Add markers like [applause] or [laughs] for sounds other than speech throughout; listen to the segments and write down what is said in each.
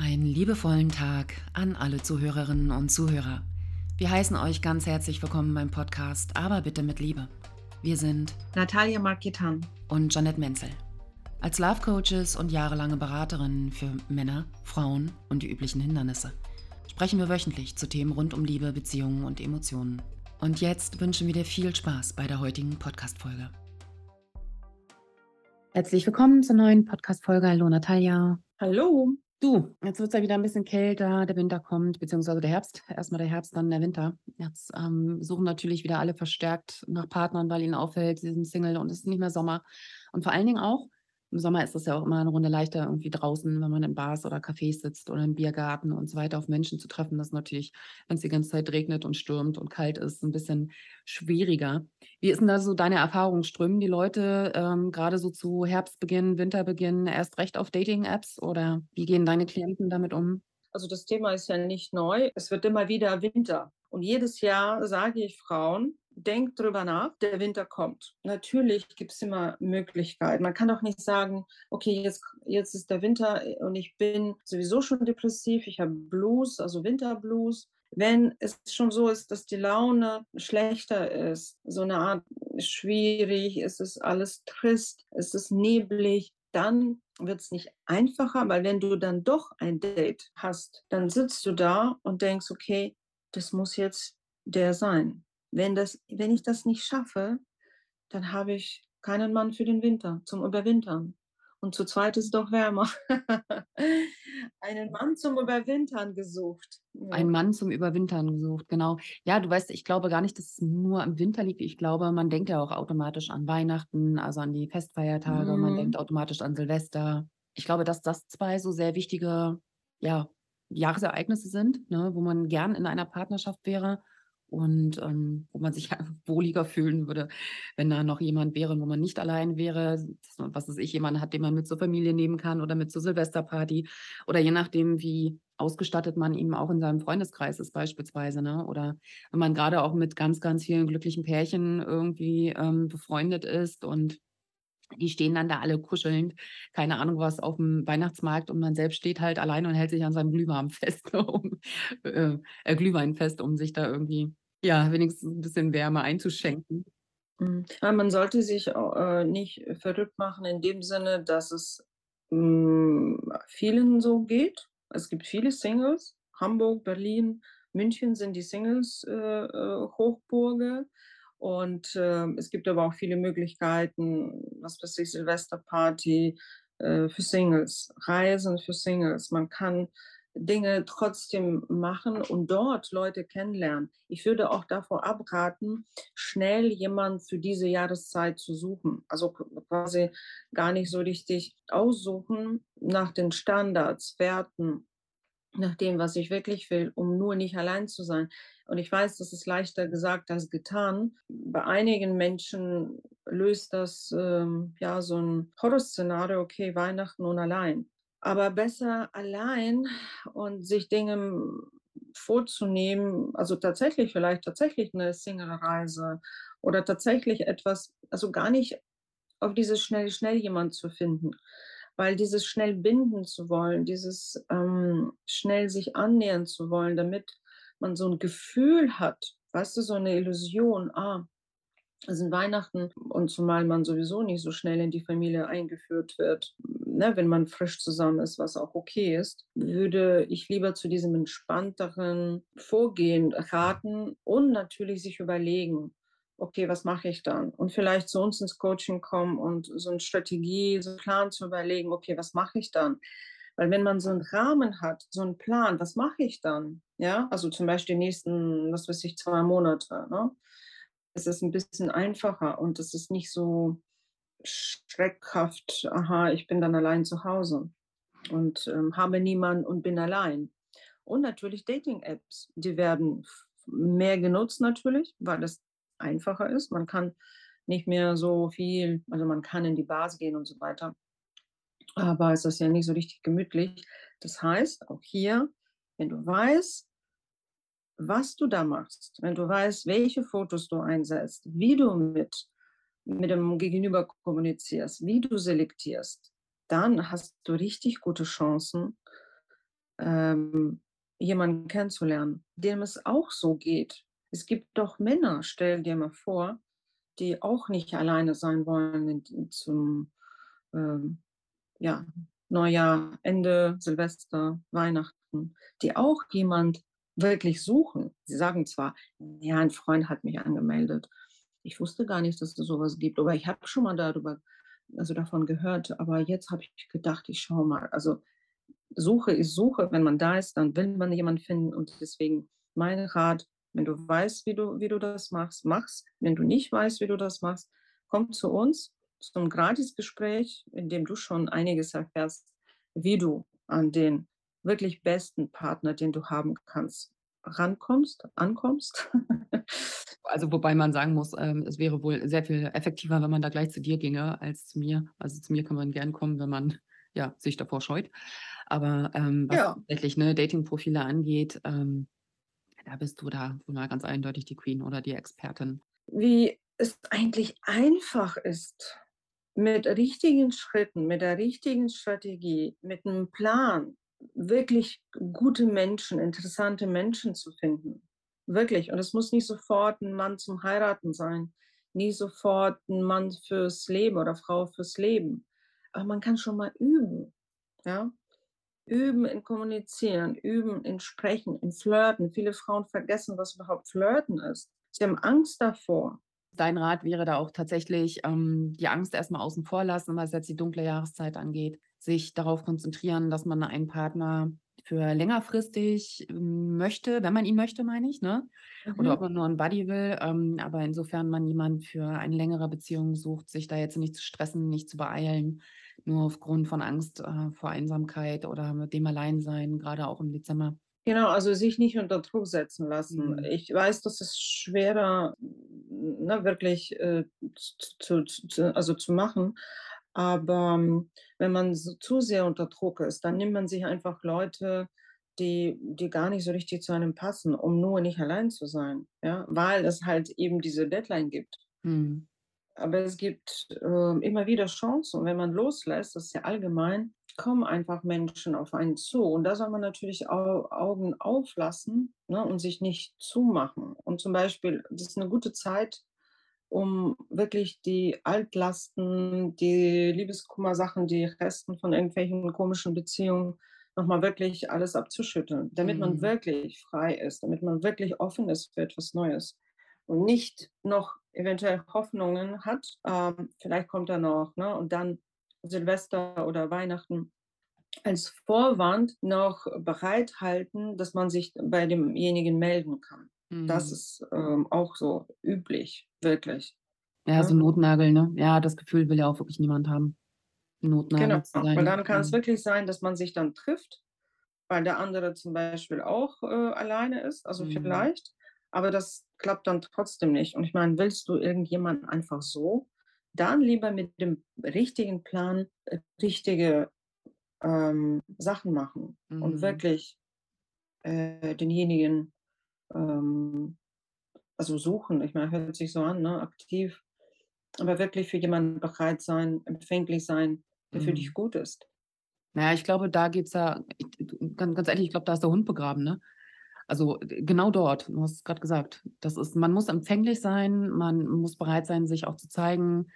Einen liebevollen Tag an alle Zuhörerinnen und Zuhörer. Wir heißen euch ganz herzlich willkommen beim Podcast, aber bitte mit Liebe. Wir sind Natalia Marketan und Janet Menzel. Als Love Coaches und jahrelange Beraterinnen für Männer, Frauen und die üblichen Hindernisse sprechen wir wöchentlich zu Themen rund um Liebe, Beziehungen und Emotionen. Und jetzt wünschen wir dir viel Spaß bei der heutigen Podcast-Folge. Herzlich willkommen zur neuen Podcast-Folge. Hallo Natalia. Hallo. Du, jetzt wird es ja wieder ein bisschen kälter, der Winter kommt, beziehungsweise der Herbst. Erstmal der Herbst, dann der Winter. Jetzt ähm, suchen natürlich wieder alle verstärkt nach Partnern, weil ihnen auffällt, sie sind Single und es ist nicht mehr Sommer. Und vor allen Dingen auch, im Sommer ist es ja auch immer eine Runde leichter irgendwie draußen, wenn man in Bars oder Cafés sitzt oder im Biergarten und so weiter auf Menschen zu treffen. Das ist natürlich, wenn es die ganze Zeit regnet und stürmt und kalt ist, ein bisschen schwieriger. Wie ist denn da so deine Erfahrung? Strömen die Leute ähm, gerade so zu Herbstbeginn, Winterbeginn erst recht auf Dating-Apps oder wie gehen deine Klienten damit um? Also das Thema ist ja nicht neu. Es wird immer wieder Winter. Und jedes Jahr sage ich Frauen, denkt drüber nach, der Winter kommt. Natürlich gibt es immer Möglichkeiten. Man kann doch nicht sagen, okay, jetzt, jetzt ist der Winter und ich bin sowieso schon depressiv, ich habe Blues, also Winterblues. Wenn es schon so ist, dass die Laune schlechter ist, so eine Art schwierig, es ist alles trist, es ist neblig, dann wird es nicht einfacher, weil wenn du dann doch ein Date hast, dann sitzt du da und denkst, okay, das muss jetzt der sein. Wenn, das, wenn ich das nicht schaffe, dann habe ich keinen Mann für den Winter, zum Überwintern. Und zu zweit ist es doch wärmer. [laughs] Einen Mann zum Überwintern gesucht. Ja. Ein Mann zum Überwintern gesucht, genau. Ja, du weißt, ich glaube gar nicht, dass es nur im Winter liegt. Ich glaube, man denkt ja auch automatisch an Weihnachten, also an die Festfeiertage. Mhm. Man denkt automatisch an Silvester. Ich glaube, dass das zwei so sehr wichtige ja, Jahresereignisse sind, ne, wo man gern in einer Partnerschaft wäre und ähm, wo man sich [laughs] wohliger fühlen würde, wenn da noch jemand wäre, wo man nicht allein wäre, was weiß ich, jemand hat, den man mit zur Familie nehmen kann oder mit zur Silvesterparty oder je nachdem, wie ausgestattet man eben auch in seinem Freundeskreis ist beispielsweise, ne? Oder wenn man gerade auch mit ganz, ganz vielen glücklichen Pärchen irgendwie ähm, befreundet ist und die stehen dann da alle kuschelnd, keine Ahnung was, auf dem Weihnachtsmarkt und man selbst steht halt allein und hält sich an seinem Glühwein fest, [laughs] um, äh, äh, Glühwein fest, um sich da irgendwie, ja, wenigstens ein bisschen Wärme einzuschenken. Mhm. Ja, man sollte sich äh, nicht verrückt machen in dem Sinne, dass es mh, mm, vielen so geht. Es gibt viele Singles. Hamburg, Berlin, München sind die Singles-Hochburge. Äh, und äh, es gibt aber auch viele Möglichkeiten, was weiß ich, Silvesterparty äh, für Singles, Reisen für Singles. Man kann Dinge trotzdem machen und dort Leute kennenlernen. Ich würde auch davor abraten, schnell jemanden für diese Jahreszeit zu suchen. Also quasi gar nicht so richtig aussuchen nach den Standards, Werten, nach dem, was ich wirklich will, um nur nicht allein zu sein. Und ich weiß, das ist leichter gesagt als getan. Bei einigen Menschen löst das ähm, ja so ein Horrorszenario, okay, Weihnachten und allein. Aber besser allein und sich Dinge vorzunehmen, also tatsächlich vielleicht tatsächlich eine Single-Reise oder tatsächlich etwas, also gar nicht auf dieses schnell, schnell jemand zu finden, weil dieses schnell binden zu wollen, dieses ähm, schnell sich annähern zu wollen, damit man so ein Gefühl hat, weißt du, so eine Illusion, ah, es sind Weihnachten und zumal man sowieso nicht so schnell in die Familie eingeführt wird, ne, wenn man frisch zusammen ist, was auch okay ist, würde ich lieber zu diesem entspannteren Vorgehen raten und natürlich sich überlegen, okay, was mache ich dann? Und vielleicht zu uns ins Coaching kommen und so eine Strategie, so einen Plan zu überlegen, okay, was mache ich dann? Weil wenn man so einen Rahmen hat, so einen Plan, was mache ich dann? Ja, also zum Beispiel die nächsten, was weiß ich, zwei Monate. Ne? Es ist ein bisschen einfacher und es ist nicht so schreckhaft, aha, ich bin dann allein zu Hause und ähm, habe niemanden und bin allein. Und natürlich Dating-Apps, die werden mehr genutzt natürlich, weil das einfacher ist. Man kann nicht mehr so viel, also man kann in die Bars gehen und so weiter aber es ist ja nicht so richtig gemütlich. Das heißt, auch hier, wenn du weißt, was du da machst, wenn du weißt, welche Fotos du einsetzt, wie du mit, mit dem Gegenüber kommunizierst, wie du selektierst, dann hast du richtig gute Chancen, ähm, jemanden kennenzulernen, dem es auch so geht. Es gibt doch Männer, stell dir mal vor, die auch nicht alleine sein wollen zum ähm, ja, Neujahr, Ende, Silvester, Weihnachten, die auch jemand wirklich suchen. Sie sagen zwar, ja, ein Freund hat mich angemeldet. Ich wusste gar nicht, dass es sowas gibt, aber ich habe schon mal darüber, also davon gehört. Aber jetzt habe ich gedacht, ich schaue mal. Also Suche ist Suche. Wenn man da ist, dann will man jemanden finden. Und deswegen mein Rat, wenn du weißt, wie du, wie du das machst, mach's. Wenn du nicht weißt, wie du das machst, komm zu uns zum Gratisgespräch, in dem du schon einiges erfährst, wie du an den wirklich besten Partner, den du haben kannst, rankommst, ankommst. [laughs] also wobei man sagen muss, ähm, es wäre wohl sehr viel effektiver, wenn man da gleich zu dir ginge, als zu mir. Also zu mir kann man gern kommen, wenn man ja, sich davor scheut. Aber ähm, was ja. tatsächlich ne, Dating-Profile angeht, ähm, da bist du da mal ganz eindeutig die Queen oder die Expertin. Wie es eigentlich einfach ist, mit richtigen Schritten, mit der richtigen Strategie, mit einem Plan, wirklich gute Menschen, interessante Menschen zu finden. Wirklich. Und es muss nicht sofort ein Mann zum Heiraten sein, nie sofort ein Mann fürs Leben oder Frau fürs Leben. Aber man kann schon mal üben. Ja? Üben in Kommunizieren, üben in Sprechen, in Flirten. Viele Frauen vergessen, was überhaupt Flirten ist. Sie haben Angst davor. Dein Rat wäre da auch tatsächlich, ähm, die Angst erstmal außen vor lassen, was jetzt die dunkle Jahreszeit angeht sich darauf konzentrieren, dass man einen Partner für längerfristig ähm, möchte, wenn man ihn möchte, meine ich, ne? Mhm. Oder ob man nur einen Buddy will. Ähm, aber insofern man jemanden für eine längere Beziehung sucht, sich da jetzt nicht zu stressen, nicht zu beeilen, nur aufgrund von Angst äh, vor Einsamkeit oder mit dem Alleinsein, gerade auch im Dezember. Genau, also sich nicht unter Druck setzen lassen. Mhm. Ich weiß, das ist schwerer, ne, wirklich äh, zu, zu, also zu machen. Aber ähm, wenn man so zu sehr unter Druck ist, dann nimmt man sich einfach Leute, die, die gar nicht so richtig zu einem passen, um nur nicht allein zu sein, ja? weil es halt eben diese Deadline gibt. Hm. Aber es gibt äh, immer wieder Chancen. Und wenn man loslässt, das ist ja allgemein, kommen einfach Menschen auf einen zu. Und da soll man natürlich Au Augen auflassen ne, und sich nicht zumachen. Und zum Beispiel, das ist eine gute Zeit, um wirklich die Altlasten, die Liebeskummer-Sachen, die Resten von irgendwelchen komischen Beziehungen nochmal wirklich alles abzuschütteln, damit mhm. man wirklich frei ist, damit man wirklich offen ist für etwas Neues und nicht noch eventuell Hoffnungen hat, ähm, vielleicht kommt er noch, ne? und dann Silvester oder Weihnachten als Vorwand noch bereithalten, dass man sich bei demjenigen melden kann. Das mhm. ist ähm, auch so üblich, wirklich. Ja, so Notnagel, ne? Ja, das Gefühl will ja auch wirklich niemand haben. Notnagel genau, zu sein. weil dann kann es wirklich sein, dass man sich dann trifft, weil der andere zum Beispiel auch äh, alleine ist, also mhm. vielleicht, aber das klappt dann trotzdem nicht. Und ich meine, willst du irgendjemanden einfach so, dann lieber mit dem richtigen Plan äh, richtige ähm, Sachen machen mhm. und wirklich äh, denjenigen ähm, also suchen. Ich meine, hört sich so an, ne? aktiv, aber wirklich für jemanden bereit sein, empfänglich sein, der mhm. für dich mhm. gut ist. Naja, ich glaube, da geht es ja, ganz, ganz ehrlich, ich glaube, da ist der Hund begraben, ne? Also genau dort, du hast es gerade gesagt, das ist, man muss empfänglich sein, man muss bereit sein, sich auch zu zeigen,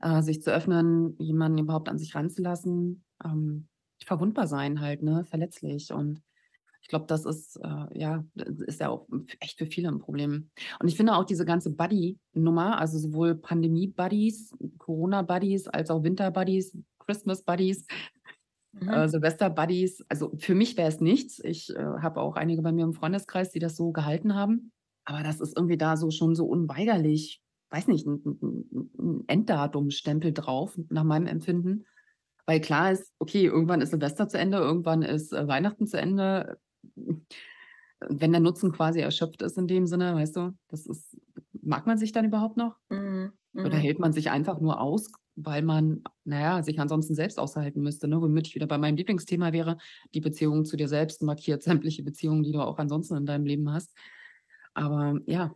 äh, sich zu öffnen, jemanden überhaupt an sich ranzulassen, ähm, verwundbar sein halt, ne, verletzlich und ich glaube, das ist, äh, ja, ist ja auch echt für viele ein Problem. Und ich finde auch diese ganze Buddy-Nummer, also sowohl Pandemie-Buddies, Corona-Buddies, als auch Winter-Buddies, Christmas-Buddies, mhm. äh, Silvester-Buddies. Also für mich wäre es nichts. Ich äh, habe auch einige bei mir im Freundeskreis, die das so gehalten haben. Aber das ist irgendwie da so schon so unweigerlich, weiß nicht, ein, ein, ein Enddatumstempel drauf, nach meinem Empfinden. Weil klar ist, okay, irgendwann ist Silvester zu Ende, irgendwann ist äh, Weihnachten zu Ende wenn der Nutzen quasi erschöpft ist in dem Sinne, weißt du, das ist, mag man sich dann überhaupt noch? Mhm. Oder mhm. hält man sich einfach nur aus, weil man, naja, sich ansonsten selbst aushalten müsste, ne? womit ich wieder bei meinem Lieblingsthema wäre, die Beziehung zu dir selbst markiert [laughs] sämtliche Beziehungen, die du auch ansonsten in deinem Leben hast. Aber ja.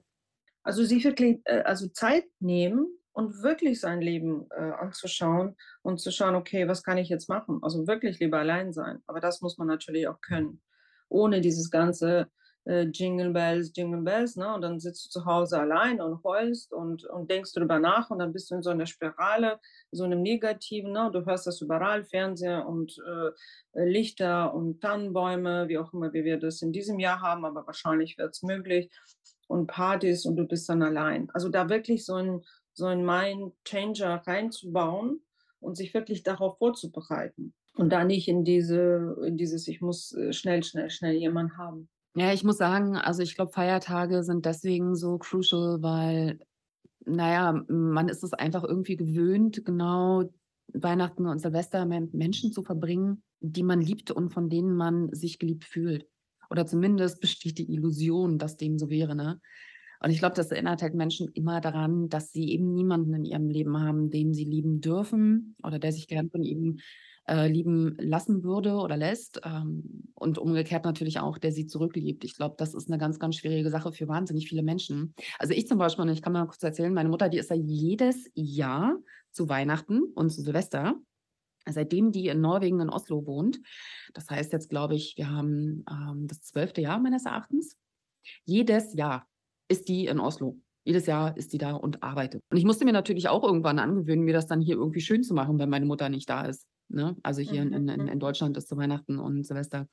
Also sich wirklich, äh, also Zeit nehmen und wirklich sein Leben äh, anzuschauen und zu schauen, okay, was kann ich jetzt machen? Also wirklich lieber allein sein. Aber das muss man natürlich auch können. ohne dieses ganze äh, Jingle Bells, Jingle Bells, ne? Und dann sitzt du zu Hause allein und heulst und, und denkst darüber nach und dann bist du in so einer Spirale, so einem Negativen, ne? Du hörst das überall, Fernseher und äh, Lichter und Tannenbäume, wie auch immer wie wir das in diesem Jahr haben, aber wahrscheinlich wird es möglich und Partys und du bist dann allein. Also da wirklich so ein, so ein Mind-Changer reinzubauen und sich wirklich darauf vorzubereiten und da nicht in diese, in dieses, ich muss äh, schnell, schnell, schnell jemanden haben. Ja, ich muss sagen, also ich glaube, Feiertage sind deswegen so crucial, weil, naja, man ist es einfach irgendwie gewöhnt, genau Weihnachten und Silvester mit Menschen zu verbringen, die man liebt und von denen man sich geliebt fühlt. Oder zumindest besteht die Illusion, dass dem so wäre, ne? Und ich glaube, das erinnert halt Menschen immer daran, dass sie eben niemanden in ihrem Leben haben, den sie lieben dürfen oder der sich gern von ihnen äh, lieben lassen würde oder lässt. Ähm, und umgekehrt natürlich auch, der sie zurückliebt. Ich glaube, das ist eine ganz, ganz schwierige Sache für wahnsinnig viele Menschen. Also ich zum Beispiel, ich kann mal kurz erzählen, meine Mutter, die ist ja jedes Jahr zu Weihnachten und zu Silvester seitdem die in Norwegen in Oslo wohnt, das heißt jetzt, glaube ich, wir haben ähm, das zwölfte Jahr meines Erachtens, jedes Jahr ist die in Oslo. Jedes Jahr ist die da und arbeitet. Und ich musste mir natürlich auch irgendwann angewöhnen, mir das dann hier irgendwie schön zu machen, wenn meine Mutter nicht da ist. Ne? Also hier mhm. in, in, in Deutschland ist zu Weihnachten und Silvester.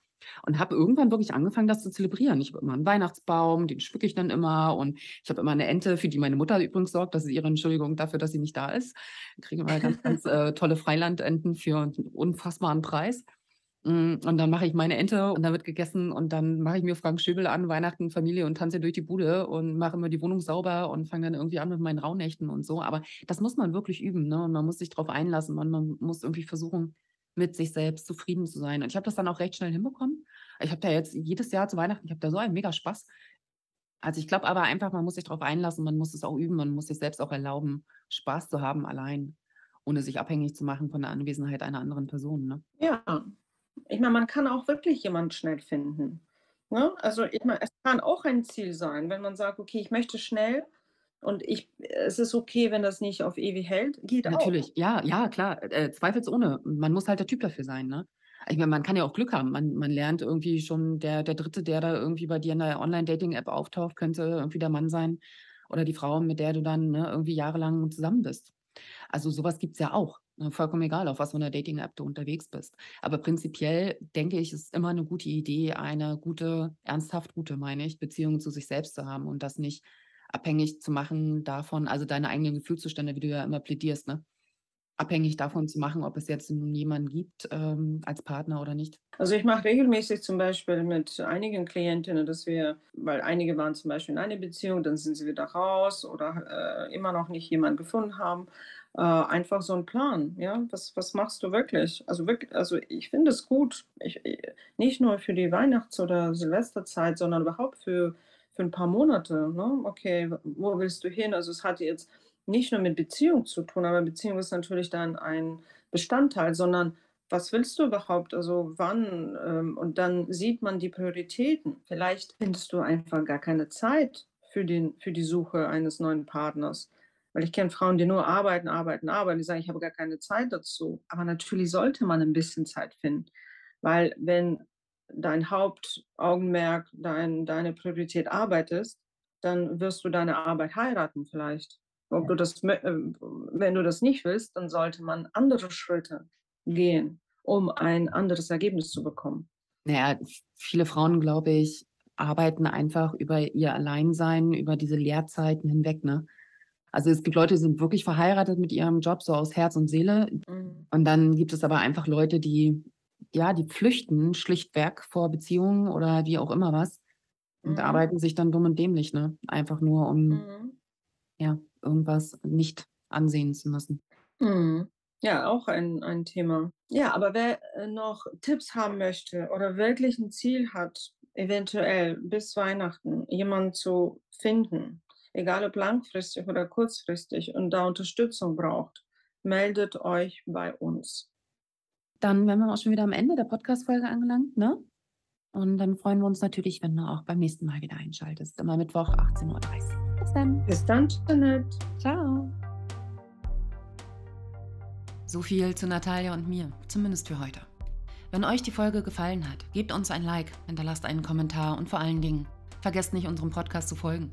Und habe irgendwann wirklich angefangen, das zu zelebrieren. Ich habe immer einen Weihnachtsbaum, den schmücke ich dann immer. Und ich habe immer eine Ente, für die meine Mutter übrigens sorgt. Das ist ihre Entschuldigung dafür, dass sie nicht da ist. Wir kriegen immer ganz, ganz äh, tolle Freilandenten für einen unfassbaren Preis. Mm, und dann mache ich meine Ente und dann wird gegessen und dann mache ich mir Frank Schöbel an, Weihnachten, Familie und tanze durch die Bude und mache immer die Wohnung sauber und fange dann irgendwie an mit meinen Rauhnächten und so. Aber das muss man wirklich üben, ne? Und man muss sich darauf einlassen und man muss irgendwie versuchen, mit sich selbst zufrieden zu sein. Und ich habe das dann auch recht schnell hinbekommen. Ich habe da jetzt jedes Jahr zu Weihnachten, ich habe da so einen mega Spaß. Also ich glaube aber einfach, man muss sich darauf einlassen, man muss es auch üben, man muss sich selbst auch erlauben, Spaß zu haben allein, ohne sich abhängig zu machen von der Anwesenheit einer anderen Person. Ne? Ja, ich meine, man kann auch wirklich jemanden schnell finden. Ne? Also ich meine, es kann auch ein Ziel sein, wenn man sagt, okay, ich möchte schnell und ich, es ist okay, wenn das nicht auf ewig hält, geht Natürlich, auch. ja, ja, klar, äh, zweifelsohne. Man muss halt der Typ dafür sein, ne? Ich meine, man kann ja auch Glück haben. Man, man lernt irgendwie schon, der, der Dritte, der da irgendwie bei dir in der Online-Dating-App auftaucht, könnte irgendwie der Mann sein oder die Frau, mit der du dann ne, irgendwie jahrelang zusammen bist. Also sowas gibt es ja auch. Ne, vollkommen egal, auf was für einer Dating-App du unterwegs bist. Aber prinzipiell denke ich, ist immer eine gute Idee, eine gute, ernsthaft gute, meine ich, Beziehung zu sich selbst zu haben und das nicht abhängig zu machen davon, also deine eigenen Gefühlszustände, wie du ja immer plädierst, ne? Abhängig davon zu machen, ob es jetzt nun jemanden gibt ähm, als Partner oder nicht. Also ich mache regelmäßig zum Beispiel mit einigen Klientinnen, dass wir, weil einige waren zum Beispiel in einer Beziehung, dann sind sie wieder raus oder äh, immer noch nicht jemanden gefunden haben äh, einfach so ein Plan, ja, was, was machst du wirklich? Also wirklich, also ich finde es gut, ich, nicht nur für die Weihnachts- oder Silvesterzeit, sondern überhaupt für, für ein paar Monate, ne? Okay, wo willst du hin? Also es hat jetzt nicht nur mit Beziehung zu tun, aber Beziehung ist natürlich dann ein Bestandteil, sondern was willst du überhaupt? Also wann? Ähm, und dann sieht man die Prioritäten. Vielleicht findest du einfach gar keine Zeit für, den, für die Suche eines neuen Partners. Weil ich kenne Frauen, die nur arbeiten, arbeiten, arbeiten. Die sagen, ich habe gar keine Zeit dazu. Aber natürlich sollte man ein bisschen Zeit finden. Weil wenn dein Hauptaugenmerk, dein, deine Priorität Arbeit ist, dann wirst du deine Arbeit heiraten vielleicht. Ob du das, äh, wenn du das nicht willst, dann sollte man andere Schritte gehen, um ein anderes Ergebnis zu bekommen. Naja, viele Frauen, glaube ich, arbeiten einfach über ihr Alleinsein, über diese Lehrzeiten hinweg. Ne? Also es gibt Leute, die sind wirklich verheiratet mit ihrem Job, so aus Herz und Seele. Mhm. Und dann gibt es aber einfach Leute, die, ja, die flüchten schlichtweg vor Beziehungen oder wie auch immer was und mhm. arbeiten sich dann dumm und dämlich, ne? Einfach nur, um mhm. ja, irgendwas nicht ansehen zu müssen. Mhm. Ja, auch ein, ein Thema. Ja, aber wer äh, noch Tipps haben möchte oder wirklich ein Ziel hat, eventuell bis Weihnachten jemanden zu finden, egal ob langfristig oder kurzfristig und da Unterstützung braucht, meldet euch bei uns. Dann wären wir auch schon wieder am Ende der Podcast-Folge angelangt, ne? Und dann freuen wir uns natürlich, wenn du auch beim nächsten Mal wieder einschaltest. Immer Mittwoch 18.30 Uhr. Bis dann. Bis dann, Janet. Ciao. So viel zu Natalia und mir, zumindest für heute. Wenn euch die Folge gefallen hat, gebt uns ein Like, hinterlasst einen Kommentar und vor allen Dingen, vergesst nicht, unserem Podcast zu folgen.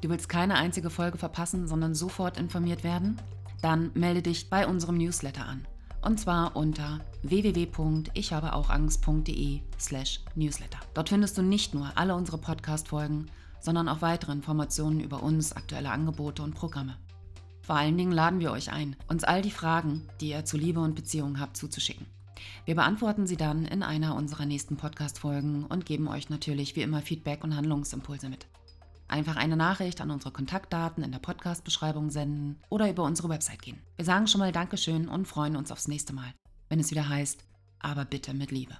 Du willst keine einzige Folge verpassen, sondern sofort informiert werden? Dann melde dich bei unserem Newsletter an. Und zwar unter www.ichhabeauchangst.de slash newsletter. Dort findest du nicht nur alle unsere Podcast-Folgen, sondern auch weitere Informationen über uns, aktuelle Angebote und Programme. Vor allen Dingen laden wir euch ein, uns all die Fragen, die ihr zu Liebe und Beziehungen habt, zuzuschicken. Wir beantworten sie dann in einer unserer nächsten Podcast-Folgen und geben euch natürlich wie immer Feedback und Handlungsimpulse mit. Einfach eine Nachricht an unsere Kontaktdaten in der Podcast-Beschreibung senden oder über unsere Website gehen. Wir sagen schon mal Dankeschön und freuen uns aufs nächste Mal, wenn es wieder heißt, aber bitte mit Liebe.